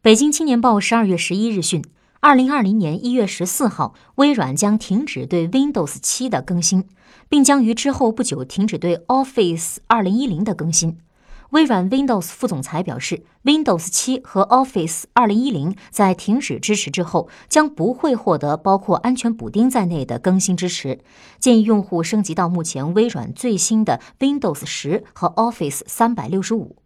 北京青年报十二月十一日讯二零二零年一月十四号微软将停止对 windows 七的更新并将于之后不久停止对 office 二零一零的更新。微软 windows 副总裁表示 windows 七和 office 二零一零在停止支持之后将不会获得包括安全补丁在内的更新支持。建议用户升级到目前微软最新的 windows 十和 office 三百六十五。